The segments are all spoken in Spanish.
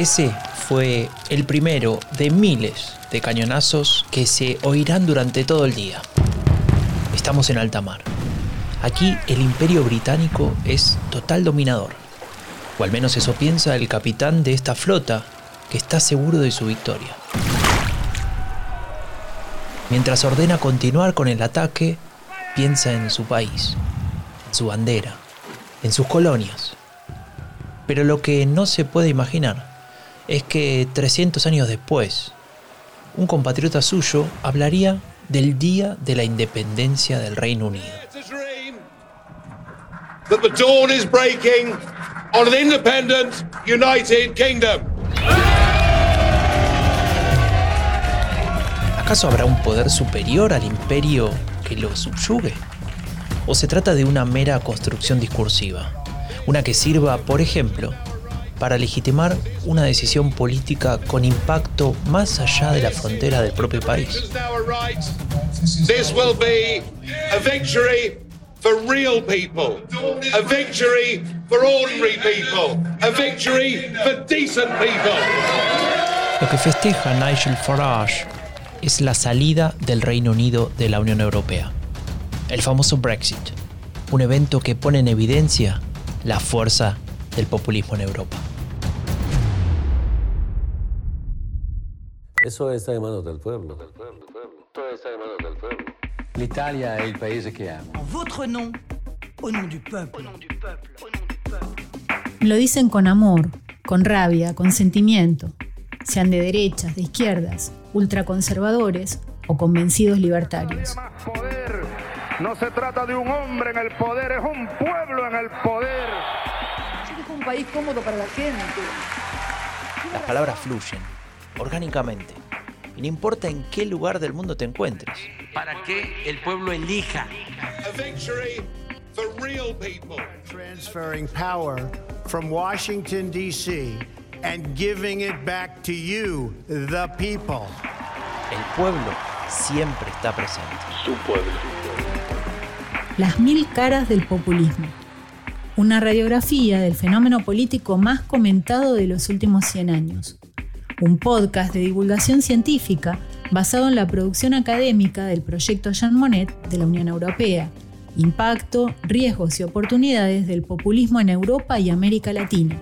Ese fue el primero de miles de cañonazos que se oirán durante todo el día. Estamos en alta mar. Aquí el imperio británico es total dominador. O al menos eso piensa el capitán de esta flota, que está seguro de su victoria. Mientras ordena continuar con el ataque, piensa en su país, en su bandera, en sus colonias. Pero lo que no se puede imaginar es que 300 años después, un compatriota suyo hablaría del día de la independencia del Reino Unido. ¿Acaso habrá un poder superior al imperio que lo subyugue? ¿O se trata de una mera construcción discursiva? Una que sirva, por ejemplo, para legitimar una decisión política con impacto más allá de la frontera del propio país. For real people, a victory for ordinary people, a victory for decent people. Lo que festeja Nigel Farage es la salida del Reino Unido de la Unión Europea, el famoso Brexit, un evento que pone en evidencia la fuerza del populismo en Europa. Eso está en manos del pueblo. Todo está en manos del pueblo. L'Italia è il paese che amo. En votre nom, au nom du peuple. Lo dicen con amor, con rabia, con sentimiento, sean de derechas, de izquierdas, ultraconservadores o convencidos libertarios. No se trata de un hombre en el poder, es un pueblo en el poder. Es un país cómodo para la gente. Las palabras fluyen, orgánicamente, y no importa en qué lugar del mundo te encuentres. Para que el pueblo elija. A victory for real people. transferring power from Washington, D.C., and giving it back to you, the people. El pueblo siempre está presente. Su pueblo. Las mil caras del populismo. Una radiografía del fenómeno político más comentado de los últimos 100 años. Un podcast de divulgación científica basado en la producción académica del proyecto Jean Monnet de la Unión Europea. Impacto, riesgos y oportunidades del populismo en Europa y América Latina.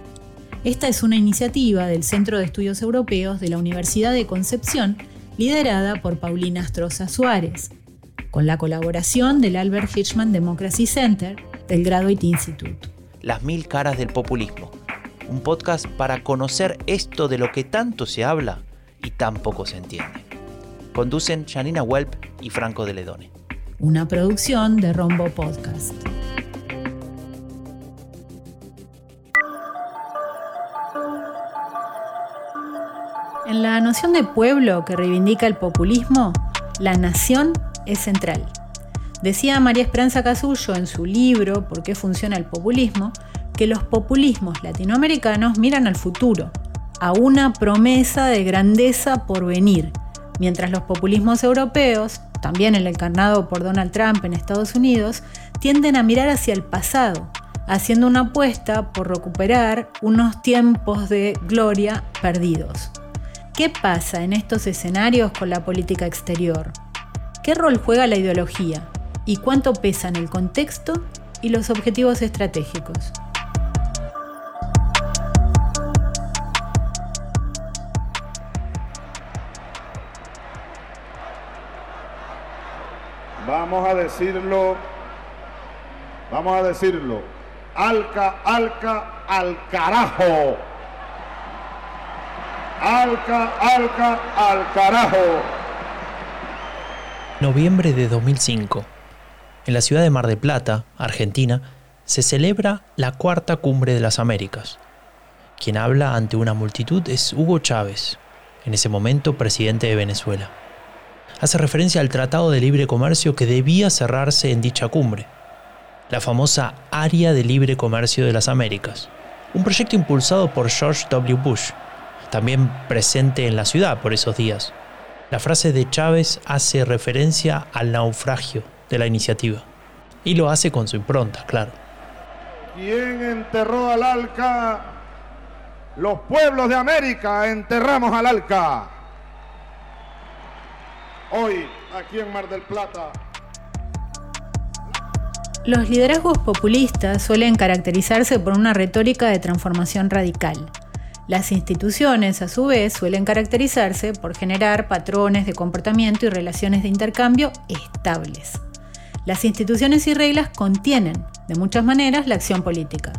Esta es una iniciativa del Centro de Estudios Europeos de la Universidad de Concepción, liderada por Paulina Astroza Suárez, con la colaboración del Albert Hirschman Democracy Center del Graduate Institute. Las mil caras del populismo. Un podcast para conocer esto de lo que tanto se habla y tan poco se entiende. Conducen Janina Welp y Franco de Ledone. Una producción de Rombo Podcast. En la noción de pueblo que reivindica el populismo, la nación es central. Decía María Esperanza Casullo en su libro ¿Por qué funciona el populismo? Que los populismos latinoamericanos miran al futuro, a una promesa de grandeza por venir, mientras los populismos europeos, también el encarnado por Donald Trump en Estados Unidos, tienden a mirar hacia el pasado, haciendo una apuesta por recuperar unos tiempos de gloria perdidos. ¿Qué pasa en estos escenarios con la política exterior? ¿Qué rol juega la ideología? ¿Y cuánto pesan el contexto y los objetivos estratégicos? Vamos a decirlo, vamos a decirlo. Alca, alca, al carajo. Alca, alca, al carajo. Noviembre de 2005. En la ciudad de Mar de Plata, Argentina, se celebra la cuarta cumbre de las Américas. Quien habla ante una multitud es Hugo Chávez, en ese momento presidente de Venezuela. Hace referencia al Tratado de Libre Comercio que debía cerrarse en dicha cumbre, la famosa Área de Libre Comercio de las Américas, un proyecto impulsado por George W. Bush, también presente en la ciudad por esos días. La frase de Chávez hace referencia al naufragio de la iniciativa, y lo hace con su impronta, claro. ¿Quién enterró al Alca? los pueblos de América enterramos al Alca. Hoy, aquí en Mar del Plata, Los liderazgos populistas suelen caracterizarse por una retórica de transformación radical. Las instituciones, a su vez, suelen caracterizarse por generar patrones de comportamiento y relaciones de intercambio estables. Las instituciones y reglas contienen, de muchas maneras, la acción política.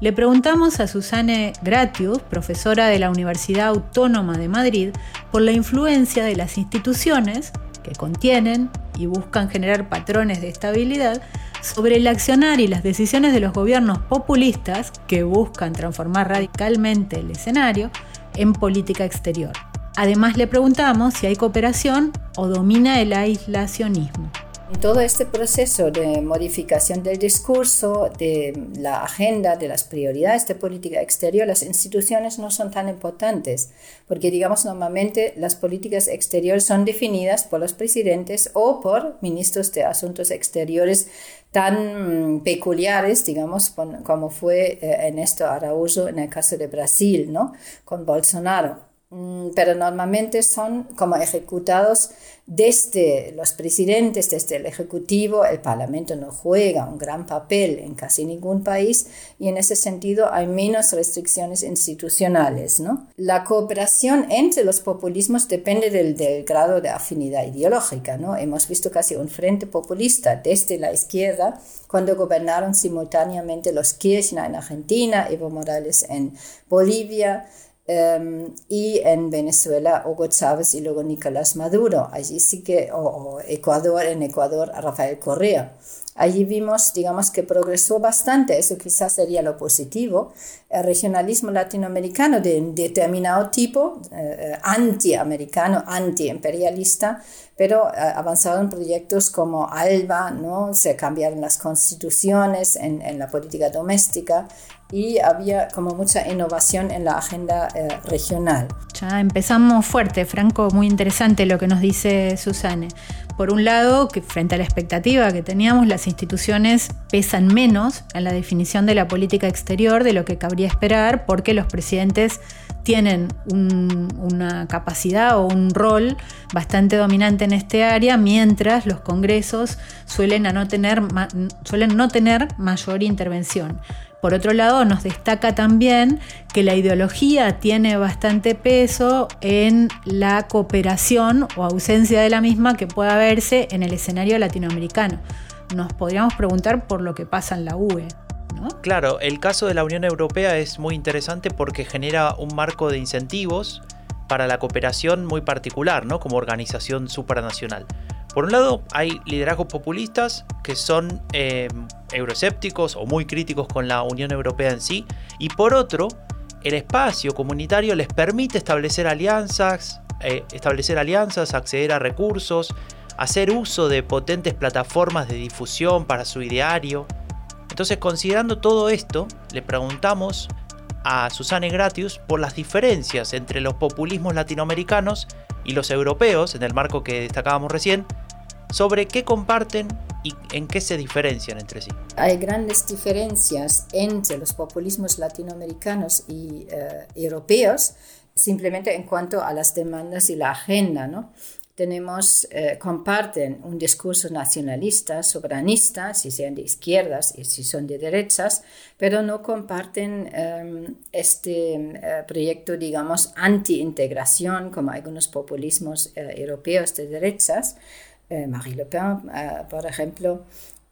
Le preguntamos a Susane Gratius, profesora de la Universidad Autónoma de Madrid, por la influencia de las instituciones que contienen y buscan generar patrones de estabilidad sobre el accionar y las decisiones de los gobiernos populistas que buscan transformar radicalmente el escenario en política exterior. Además le preguntamos si hay cooperación o domina el aislacionismo. En todo este proceso de modificación del discurso, de la agenda, de las prioridades de política exterior, las instituciones no son tan importantes, porque digamos normalmente las políticas exteriores son definidas por los presidentes o por ministros de asuntos exteriores tan mm, peculiares, digamos, como fue eh, Ernesto Araújo en el caso de Brasil, ¿no? Con Bolsonaro. Mm, pero normalmente son como ejecutados desde los presidentes, desde el Ejecutivo, el Parlamento no juega un gran papel en casi ningún país y en ese sentido hay menos restricciones institucionales. ¿no? La cooperación entre los populismos depende del, del grado de afinidad ideológica. ¿no? Hemos visto casi un frente populista desde la izquierda cuando gobernaron simultáneamente los Kirchner en Argentina, Evo Morales en Bolivia, Em, y en Venezuela Hugo Chávez y luego Nicolás Maduro. Allí sí que, o, Ecuador, en Ecuador Rafael Correa. Allí vimos, digamos, que progresó bastante, eso quizás sería lo positivo, el regionalismo latinoamericano de determinado tipo, eh, antiamericano, antiimperialista, pero eh, avanzaron proyectos como ALBA, ¿no? se cambiaron las constituciones en, en la política doméstica, y había como mucha innovación en la agenda eh, regional. Ya empezamos fuerte, Franco, muy interesante lo que nos dice Susane. Por un lado, que frente a la expectativa que teníamos, las instituciones pesan menos en la definición de la política exterior de lo que cabría esperar, porque los presidentes tienen una capacidad o un rol bastante dominante en este área, mientras los congresos suelen, no tener, suelen no tener mayor intervención. Por otro lado, nos destaca también que la ideología tiene bastante peso en la cooperación o ausencia de la misma que pueda verse en el escenario latinoamericano. Nos podríamos preguntar por lo que pasa en la UE. Claro, el caso de la Unión Europea es muy interesante porque genera un marco de incentivos para la cooperación muy particular, ¿no? Como organización supranacional. Por un lado, hay liderazgos populistas que son eh, euroescépticos o muy críticos con la Unión Europea en sí, y por otro, el espacio comunitario les permite establecer alianzas, eh, establecer alianzas, acceder a recursos, hacer uso de potentes plataformas de difusión para su ideario. Entonces, considerando todo esto, le preguntamos a Susane Gratius por las diferencias entre los populismos latinoamericanos y los europeos, en el marco que destacábamos recién, sobre qué comparten y en qué se diferencian entre sí. Hay grandes diferencias entre los populismos latinoamericanos y eh, europeos, simplemente en cuanto a las demandas y la agenda, ¿no? tenemos, eh, comparten un discurso nacionalista, soberanista, si sean de izquierdas y si son de derechas, pero no comparten em, este eh, proyecto, digamos, anti-integración, como algunos populismos eh, europeos de derechas, Marie Le Pen, por ejemplo,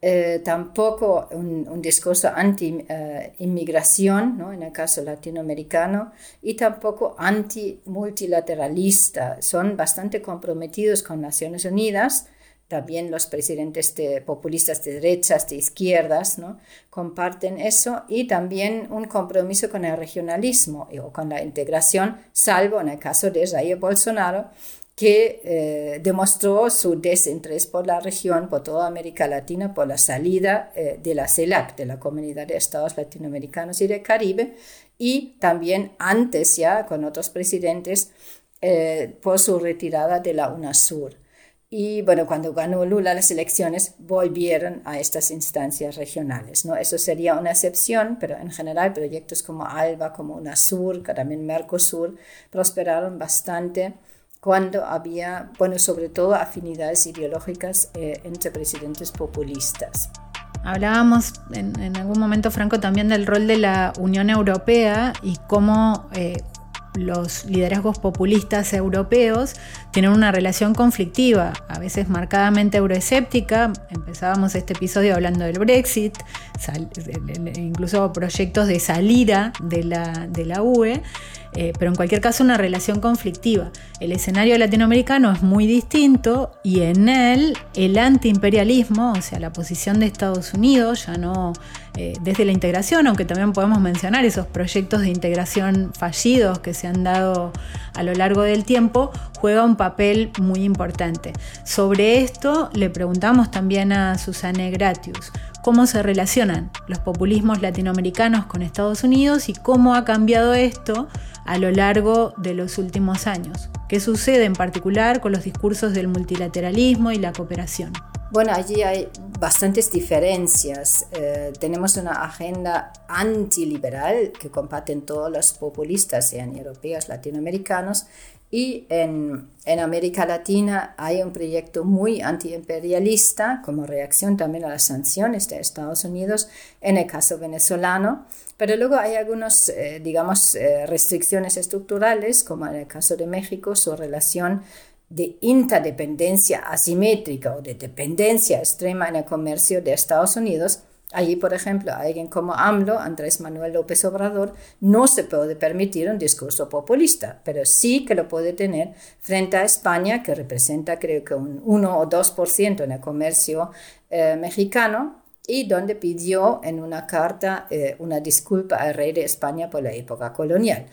eh, tampoco un, discurso anti-inmigración, ¿no? en el caso latinoamericano, y tampoco anti-multilateralista. Son bastante comprometidos con Naciones Unidas, también los presidentes de populistas de derechas, de izquierdas, ¿no? comparten eso y también un compromiso con el regionalismo o con la integración, salvo en el caso de Jair Bolsonaro, que eh, demostró su desinterés por la región, por toda América Latina, por la salida eh, de la CELAC, de la Comunidad de Estados Latinoamericanos y del Caribe, y también antes ya con otros presidentes eh, por su retirada de la UNASUR. Y bueno, cuando ganó Lula las elecciones, volvieron a estas instancias regionales. ¿no? Eso sería una excepción, pero en general proyectos como ALBA, como UNASUR, también Mercosur, prosperaron bastante cuando había, bueno, sobre todo afinidades ideológicas eh, entre presidentes populistas. Hablábamos en, algún momento, Franco, también del rol de la Unión Europea y cómo eh, los liderazgos populistas europeos tienen una relación conflictiva, a veces marcadamente euroescéptica. Empezábamos este episodio hablando del Brexit, incluso proyectos de salida de de la UE. Eh, pero en cualquier caso una relación conflictiva. El escenario latinoamericano es muy distinto y en él el antiimperialismo, o sea, la posición de Estados Unidos, ya no eh, desde la integración, aunque también podemos mencionar esos proyectos de integración fallidos que se han dado a lo largo del tiempo, juega un papel muy importante. Sobre esto le preguntamos también a Susana Gratius cómo se relacionan los populismos latinoamericanos con Estados Unidos y cómo ha cambiado esto a lo largo de los últimos años. ¿Qué sucede en particular con los discursos del multilateralismo y la cooperación? Bueno, allí hay bastantes diferencias. Eh, tenemos una agenda antiliberal que comparten todos los populistas, sean europeos, latinoamericanos, y en, en, América Latina hay un proyecto muy antiimperialista como reacción también a las sanciones de Estados Unidos en el caso venezolano, pero luego hay algunas, eh, digamos, eh, restricciones estructurales, como en el caso de México, su relación de interdependencia asimétrica o de dependencia extrema en el comercio de Estados Unidos Allí, por ejemplo, alguien como AMLO, Andrés Manuel López Obrador, no se puede permitir un discurso populista, pero sí que lo puede tener frente a España, que representa creo que un 1 o 2% en el comercio eh, mexicano, y donde pidió en una carta eh, una disculpa al rey de España por la época colonial.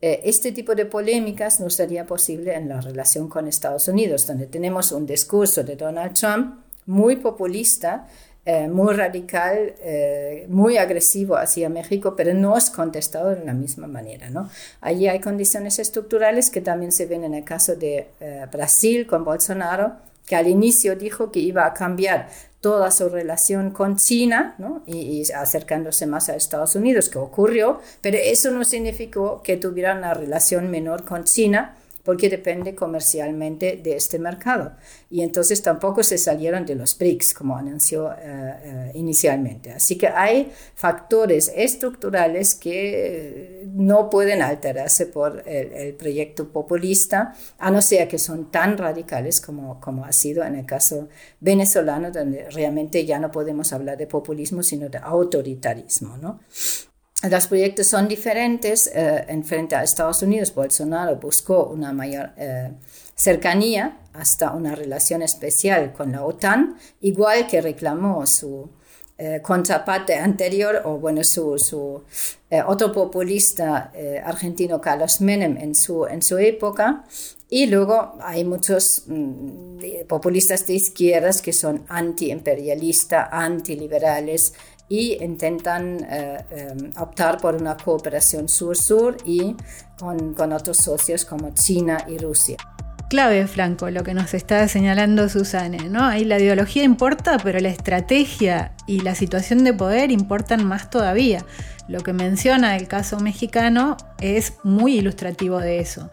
Eh, este tipo de polémicas no sería posible en la relación con Estados Unidos, donde tenemos un discurso de Donald Trump muy populista, eh, muy radical, eh, muy agresivo hacia México, pero no es contestado de la misma manera. ¿no? Allí hay condiciones estructurales que también se ven en el caso de eh, Brasil con Bolsonaro, que al inicio dijo que iba a cambiar toda su relación con China ¿no? y, y, acercándose más a Estados Unidos, que ocurrió, pero eso no significó que tuviera una relación menor con China, porque depende comercialmente de este mercado. Y entonces tampoco se salieron de los BRICS, como anunció eh, eh, inicialmente. Así que hay factores estructurales que no pueden alterarse por el, proyecto populista, a no ser que son tan radicales como, como ha sido en el caso venezolano, donde realmente ya no podemos hablar de populismo, sino de autoritarismo. ¿no? Los proyectos son diferentes. Eh, en frente a Estados Unidos, Bolsonaro buscó una mayor eh, cercanía hasta una relación especial con la OTAN, igual que reclamó su eh, contraparte anterior, o bueno, su, su otro populista argentino, Carlos Menem, en su, en su época. Y luego hay muchos mm, populistas de izquierdas que son antiimperialistas, antiliberales, y intentan eh, eh, optar por una cooperación sur-sur y con, con otros socios como China y Rusia clave, Franco, lo que nos está señalando Susana, ¿no? Ahí la ideología importa, pero la estrategia y la situación de poder importan más todavía. Lo que menciona el caso mexicano es muy ilustrativo de eso.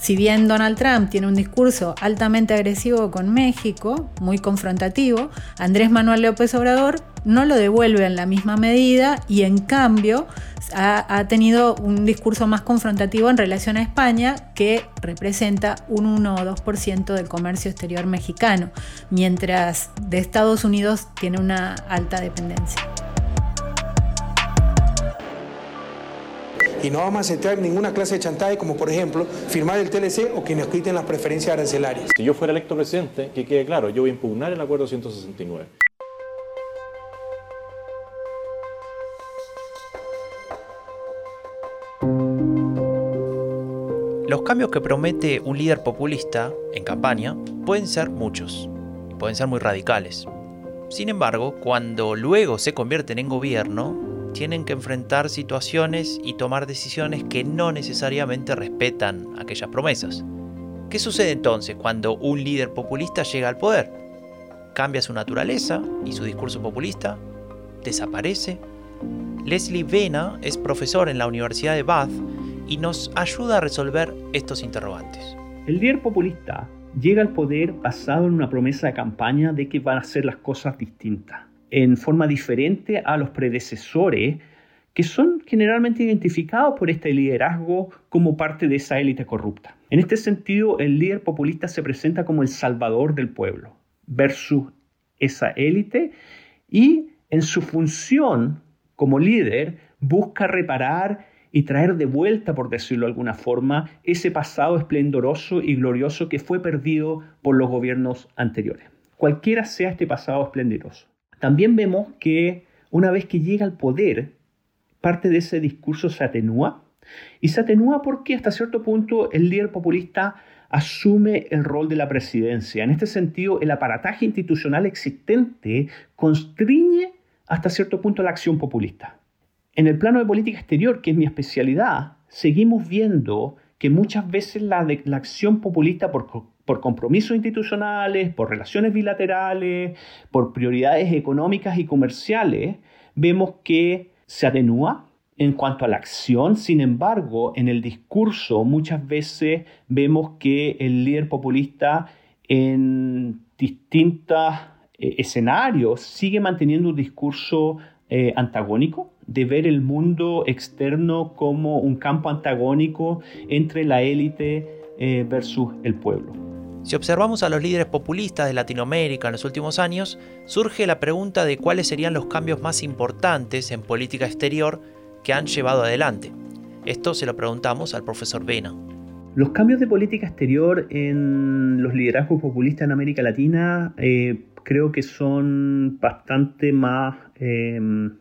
Si bien Donald Trump tiene un discurso altamente agresivo con México, muy confrontativo, Andrés Manuel López Obrador no lo devuelve en la misma medida y en cambio ha, tenido un discurso más confrontativo en relación a España que representa un 1 o 2% del comercio exterior mexicano, mientras de Estados Unidos tiene una alta dependencia. Y no vamos a aceptar ninguna clase de chantaje como por ejemplo firmar el TLC o que nos quiten las preferencias arancelarias. Si yo fuera electo presidente, que quede claro, yo voy a impugnar el acuerdo 169. Los cambios que promete un líder populista en campaña pueden ser muchos, pueden ser muy radicales. Sin embargo, cuando luego se convierten en gobierno, tienen que enfrentar situaciones y tomar decisiones que no necesariamente respetan aquellas promesas. ¿Qué sucede entonces cuando un líder populista llega al poder? Cambia su naturaleza y su discurso populista, desaparece. Leslie Vena es profesor en la Universidad de Bath y nos ayuda a resolver estos interrogantes. El líder populista llega al poder basado en una promesa de campaña de que van a hacer las cosas distintas, en forma diferente a los predecesores que son generalmente identificados por este liderazgo como parte de esa élite corrupta. En este sentido, el líder populista se presenta como el salvador del pueblo versus esa élite y en su función como líder busca reparar y traer de vuelta, por decirlo de alguna forma, ese pasado esplendoroso y glorioso que fue perdido por los gobiernos anteriores. Cualquiera sea este pasado esplendoroso. También vemos que una vez que llega al poder, parte de ese discurso se atenúa. Y se atenúa porque hasta cierto punto el líder populista asume el rol de la presidencia. En este sentido, el aparataje institucional existente constriñe hasta cierto punto la acción populista. En el plano de política exterior, que es mi especialidad, seguimos viendo que muchas veces la, acción populista por, por compromisos institucionales, por relaciones bilaterales, por prioridades económicas y comerciales, vemos que se atenúa en cuanto a la acción, sin embargo, en el discurso muchas veces vemos que el líder populista en distintos eh, escenarios sigue manteniendo un discurso eh, antagónico, de ver el mundo externo como un campo antagónico entre la élite eh, versus el pueblo. Si observamos a los líderes populistas de Latinoamérica en los últimos años, surge la pregunta de cuáles serían los cambios más importantes en política exterior que han llevado adelante. Esto se lo preguntamos al profesor Vena. Los cambios de política exterior en los liderazgos populistas en América Latina eh, creo que son bastante más em,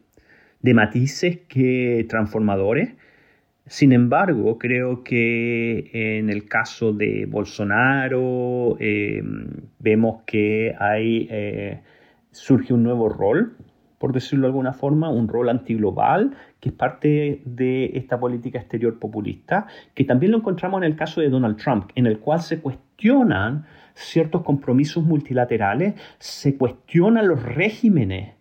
de matices que transformadores. Sin embargo, creo que en el caso de Bolsonaro em, vemos que hay, eh, surge un nuevo rol, por decirlo de alguna forma, un rol antiglobal, que es parte de esta política exterior populista, que también lo encontramos en el caso de Donald Trump, en el cual se cuestionan ciertos compromisos multilaterales, se cuestionan los regímenes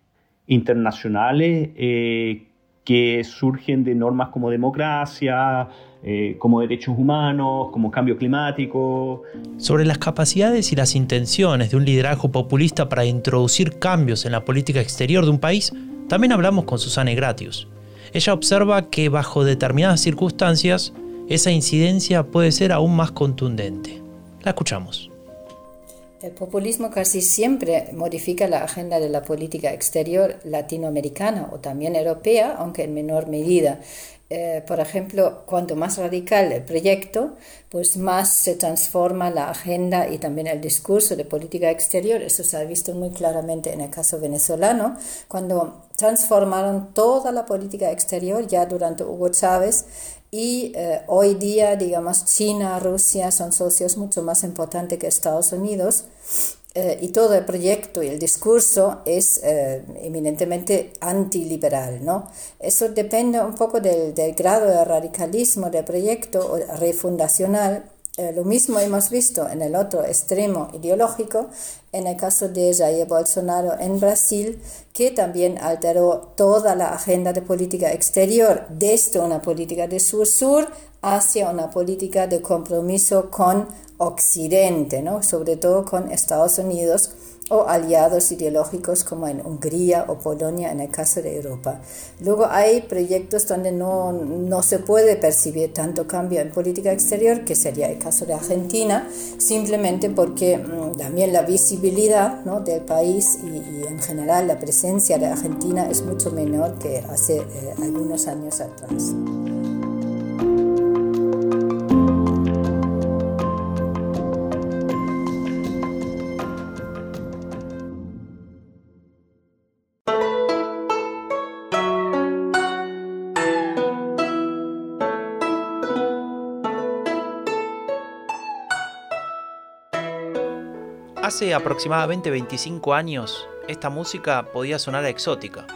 internacionales eh, que surgen de normas como democracia, eh, como derechos humanos, como cambio climático. Sobre las capacidades y las intenciones de un liderazgo populista para introducir cambios en la política exterior de un país, también hablamos con Susana Gratius. Ella observa que bajo determinadas circunstancias, esa incidencia puede ser aún más contundente. La escuchamos. El populismo casi siempre modifica la agenda de la política exterior latinoamericana o también europea, aunque en menor medida. Eh, por ejemplo, cuanto más radical el proyecto, pues más se transforma la agenda y también el discurso de política exterior. Eso se ha visto muy claramente en el caso venezolano, cuando transformaron toda la política exterior ya durante Hugo Chávez y eh, hoy día, digamos, China, Rusia son socios mucho más importantes que Estados Unidos eh, y todo el proyecto y el discurso es eh, eminentemente antiliberal, ¿no? Eso depende un poco del, del grado de radicalismo del proyecto refundacional eh, lo mismo hemos visto en el otro extremo ideológico, en el caso de Jair Bolsonaro en Brasil, que también alteró toda la agenda de política exterior desde una política de sur-sur hacia una política de compromiso con Occidente, ¿no? sobre todo con Estados Unidos o aliados ideológicos como en Hungría o Polonia en el caso de Europa. Luego hay proyectos donde no, no se puede percibir tanto cambio en política exterior, que sería el caso de Argentina, simplemente porque mm, también la visibilidad ¿no? del país y, en general la presencia de Argentina es mucho menor que hace eh, algunos años atrás. Hace aproximadamente 25 años, esta música podía sonar exótica.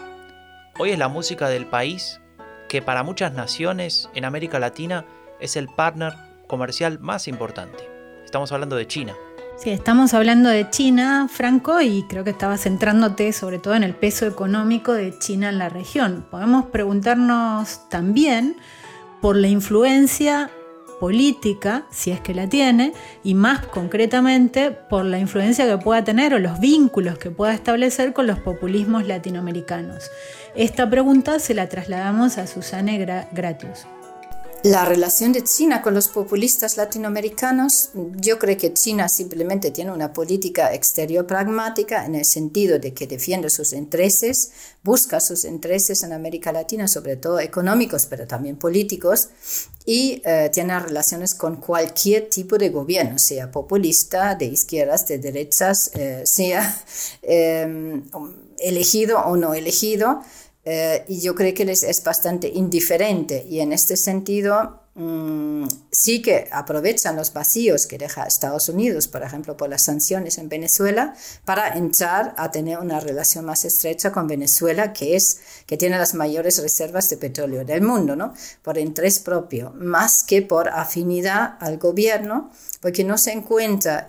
Hoy es la música del país que para muchas naciones en América Latina es el partner comercial más importante. estamos hablando de China. Sí, estamos hablando de China, Franco, y creo que estabas centrándote sobre todo en el peso económico de China en la región. Podemos preguntarnos también por la influencia política, si es que la tiene, y más concretamente por la influencia que pueda tener o los vínculos que pueda establecer con los populismos latinoamericanos. Esta pregunta se la trasladamos a Susana Gratius. La relación de China con los populistas latinoamericanos, yo creo que China simplemente tiene una política exterior pragmática en el sentido de que defiende sus intereses, busca sus intereses en América Latina, sobre todo económicos, pero también políticos, y eh, tiene relaciones con cualquier tipo de gobierno, sea populista, de izquierdas, de derechas, eh, sea eh, elegido o no elegido. Eh, y yo creo que les es bastante indiferente. Y en este sentido mm, sí que aprovechan los vacíos que deja Estados Unidos, por ejemplo, por las sanciones en Venezuela, para entrar a tener una relación más estrecha con Venezuela, que es que tiene las mayores reservas de petróleo del mundo, ¿no? Por interés propio, más que por afinidad al gobierno, porque no se encuentra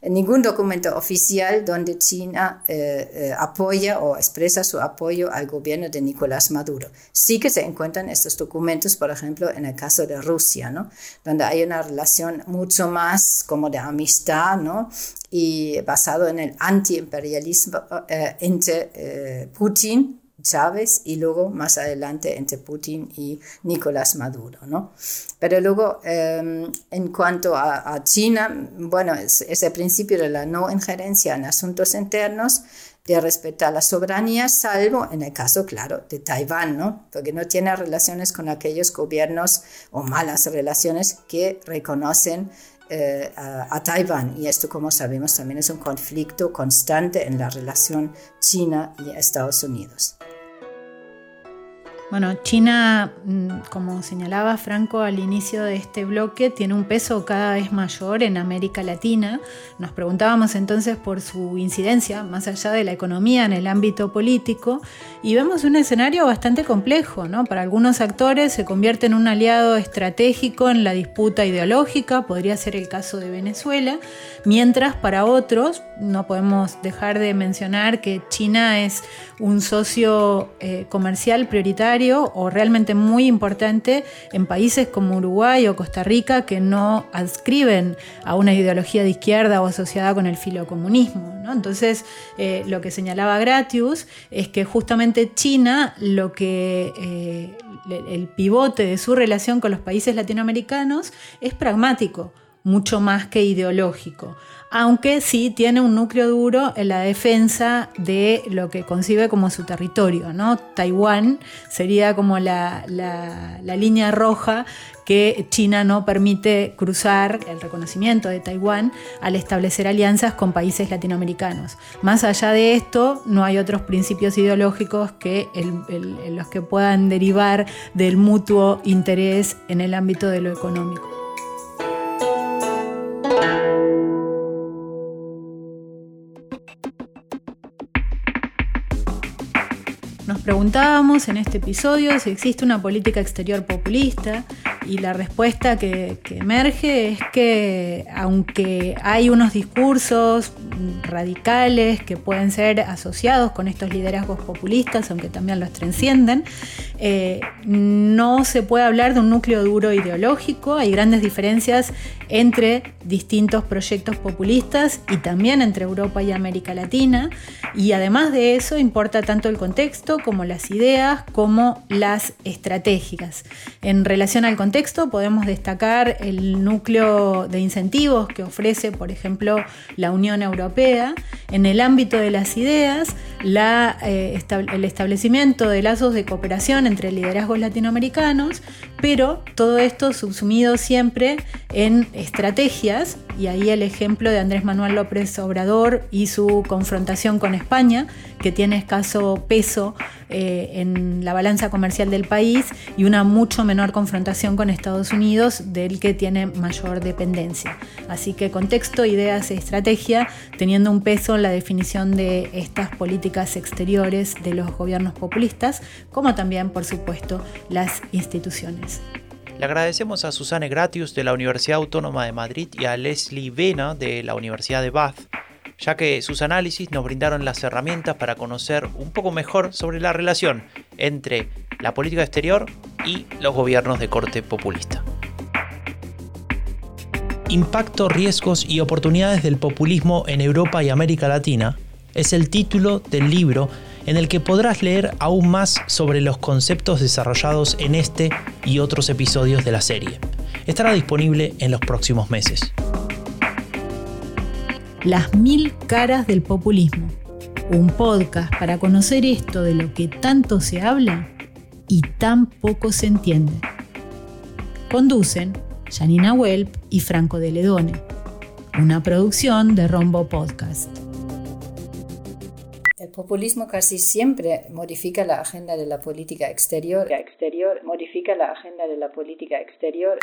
en ningún documento oficial donde China eh, eh, apoya o expresa su apoyo al gobierno de Nicolás Maduro. Sí que se encuentran estos documentos, por ejemplo, en el caso de Rusia, ¿no? donde hay una relación mucho más como de amistad ¿no? y basado en el antiimperialismo eh, entre Putin Chávez y luego más adelante entre Putin y Nicolás Maduro. ¿no? Pero luego, em, en cuanto a, China, bueno, es, el principio de la no injerencia en asuntos internos, de respetar la soberanía, salvo en el caso, claro, de Taiwán, ¿no? porque no tiene relaciones con aquellos gobiernos o malas relaciones que reconocen eh, a, a, Taiwán. Y esto, como sabemos, también es un conflicto constante en la relación China y Estados Unidos. Bueno, China, mm, como señalaba Franco al inicio de este bloque, tiene un peso cada vez mayor en América Latina. Nos preguntábamos entonces por su incidencia, más allá de la economía, en el ámbito político, y vemos un escenario bastante complejo. ¿no? Para algunos actores se convierte en un aliado estratégico en la disputa ideológica, podría ser el caso de Venezuela, mientras para otros, no podemos dejar de mencionar que China es un socio eh, comercial prioritario o realmente muy importante en países como Uruguay o Costa Rica que no adscriben a una ideología de izquierda o asociada con el filocomunismo. Entonces, eh, lo que señalaba Gratius es que justamente China, lo que eh, el pivote de su relación con los países latinoamericanos es pragmático, mucho más que ideológico aunque sí tiene un núcleo duro en la defensa de lo que concibe como su territorio. ¿no? Taiwán sería como la, línea roja que China no permite cruzar el reconocimiento de Taiwán al establecer alianzas con países latinoamericanos. Más allá de esto, no hay otros principios ideológicos que los que puedan derivar del mutuo interés en el ámbito de lo económico. Nos preguntábamos en este episodio si existe una política exterior populista y la respuesta que, emerge es que aunque hay unos discursos radicales que pueden ser asociados con estos liderazgos populistas, aunque también los trascienden, eh, no se puede hablar de un núcleo duro ideológico, hay grandes diferencias entre distintos proyectos populistas y también entre Europa y América Latina, y además de eso importa tanto el contexto como las ideas como las estratégicas. En relación al contexto podemos destacar el núcleo de incentivos que ofrece, por ejemplo, la Unión Europea. En el ámbito de las ideas, eh, el establecimiento de lazos de cooperación entre liderazgos latinoamericanos, pero todo esto subsumido siempre en estrategias, y ahí el ejemplo de Andrés Manuel López Obrador y su confrontación con España, que tiene escaso peso eh, en la balanza comercial del país y una mucho menor confrontación con Estados Unidos, del que tiene mayor dependencia. Así que contexto, ideas estrategia, teniendo un peso en la definición de estas políticas exteriores de los gobiernos populistas, como también, por supuesto, las instituciones. Le agradecemos a Susana Gratius de la Universidad Autónoma de Madrid y a Leslie Vena de la Universidad de Bath, ya que sus análisis nos brindaron las herramientas para conocer un poco mejor sobre la relación entre la política exterior y los gobiernos de corte populista. Impacto, riesgos y oportunidades del populismo en Europa y América Latina es el título del libro en el que podrás leer aún más sobre los conceptos desarrollados en este y otros episodios de la serie. Estará disponible en los próximos meses. Las mil caras del populismo. Un podcast para conocer esto de lo que tanto se habla y tan poco se entiende. Conducen Janina Welp y Franco de Ledone. Una producción de Rombo Podcast. Populismo casi siempre modifica la agenda de la política exterior. exterior modifica la agenda de la política exterior.